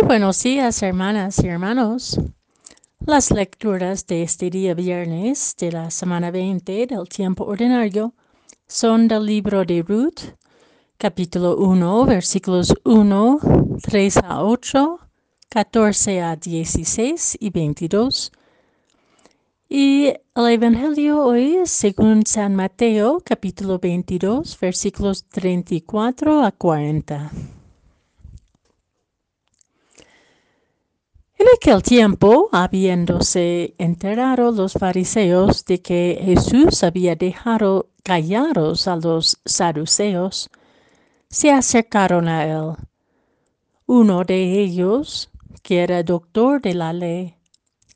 Muy buenos días, hermanas y hermanos. Las lecturas de este día viernes de la semana 20 del tiempo ordinario son del libro de Ruth, capítulo 1, versículos 1, 3 a 8, 14 a 16 y 22. Y el Evangelio hoy es según San Mateo, capítulo 22, versículos 34 a 40. En aquel tiempo, habiéndose enterado los fariseos de que Jesús había dejado callados a los saduceos, se acercaron a él. Uno de ellos, que era doctor de la ley,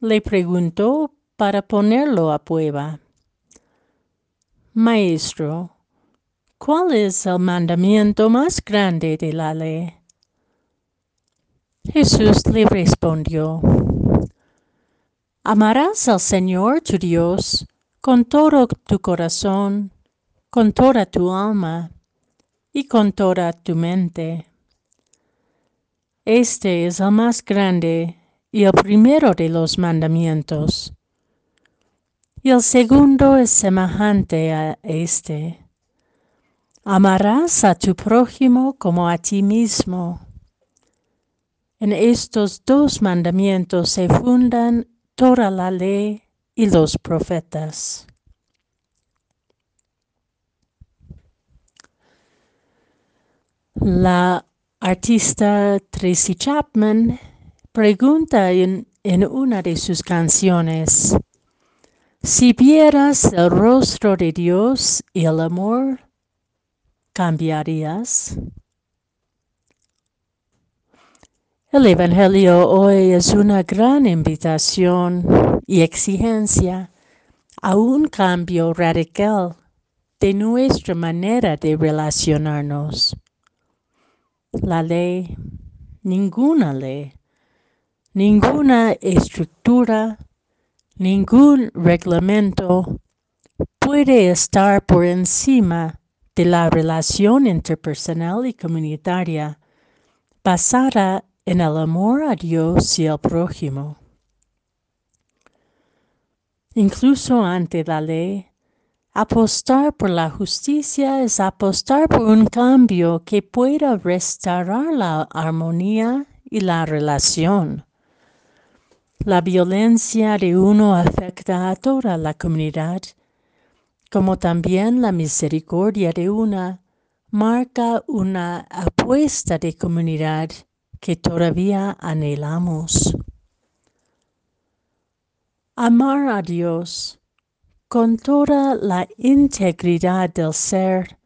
le preguntó para ponerlo a prueba. Maestro, ¿cuál es el mandamiento más grande de la ley? Jesús le respondió, Amarás al Señor tu Dios con todo tu corazón, con toda tu alma y con toda tu mente. Este es el más grande y el primero de los mandamientos. Y el segundo es semejante a este. Amarás a tu prójimo como a ti mismo. En estos dos mandamientos se fundan toda la ley y los profetas. La artista Tracy Chapman pregunta en, en, una de sus canciones, si vieras el rostro de Dios y el amor, ¿cambiarías? El Evangelio hoy es una gran invitación y exigencia a un cambio radical de nuestra manera de relacionarnos. La ley, ninguna ley, ninguna estructura, ningún reglamento puede estar por encima de la relación interpersonal y comunitaria basada en el amor a Dios y al prójimo. Incluso ante la ley, apostar por la justicia es apostar por un cambio que pueda restaurar la armonía y la relación. La violencia de uno afecta a toda la comunidad, como también la misericordia de una marca una apuesta de comunidad que todavía anhelamos. Amar a Dios con toda la integridad del ser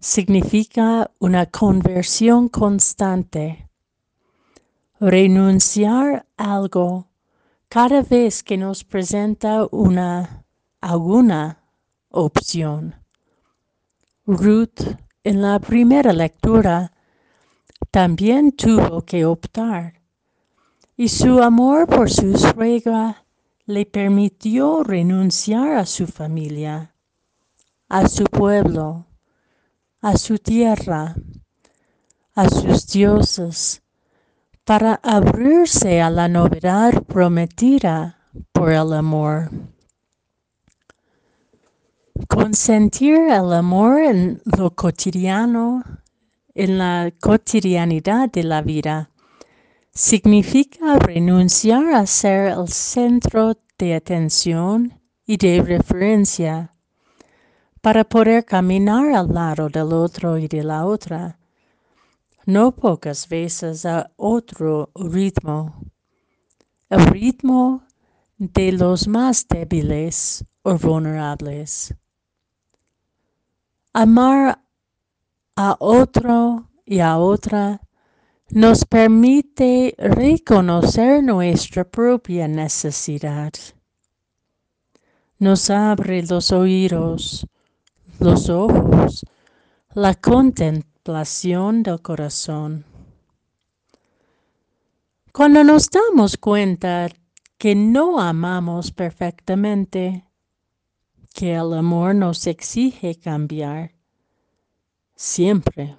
significa una conversión constante. Renunciar algo cada vez que nos presenta una alguna opción. Ruth en la primera lectura también tuvo que optar, y su amor por su suegra le permitió renunciar a su familia, a su pueblo, a su tierra, a sus dioses, para abrirse a la novedad prometida por el amor. Consentir el amor en lo cotidiano en la cotidianidad de la vida. Significa renunciar a ser el centro de atención y de referencia para poder caminar al lado del otro y de la otra, no pocas veces a otro ritmo, el ritmo de los más débiles o vulnerables. Amar a otro y a otra nos permite reconocer nuestra propia necesidad. Nos abre los oídos, los ojos, la contemplación del corazón. Cuando nos damos cuenta que no amamos perfectamente, que el amor nos exige cambiar, siempre.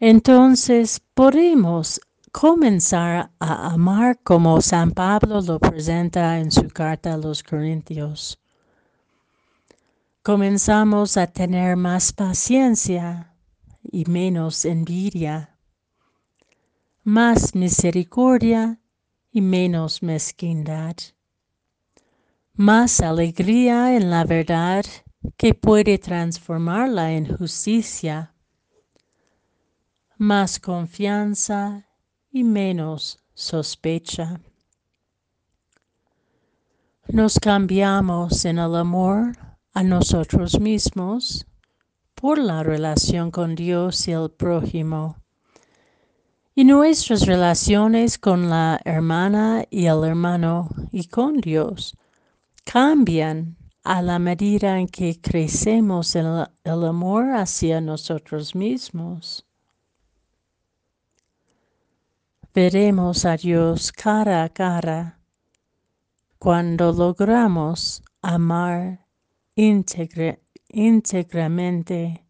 Entonces podemos comenzar a amar como San Pablo lo presenta en su carta a los Corintios. Comenzamos a tener más paciencia y menos envidia, más misericordia y menos mezquindad, más alegría en la verdad que puede transformar la injusticia, más confianza y menos sospecha. Nos cambiamos en el amor a nosotros mismos por la relación con Dios y el prójimo. Y nuestras relaciones con la hermana y el hermano y con Dios cambian a la medida en que crecemos el, amor hacia nosotros mismos. Veremos a Dios cara a cara cuando logramos amar íntegramente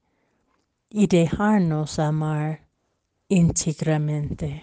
y dejarnos amar íntegramente.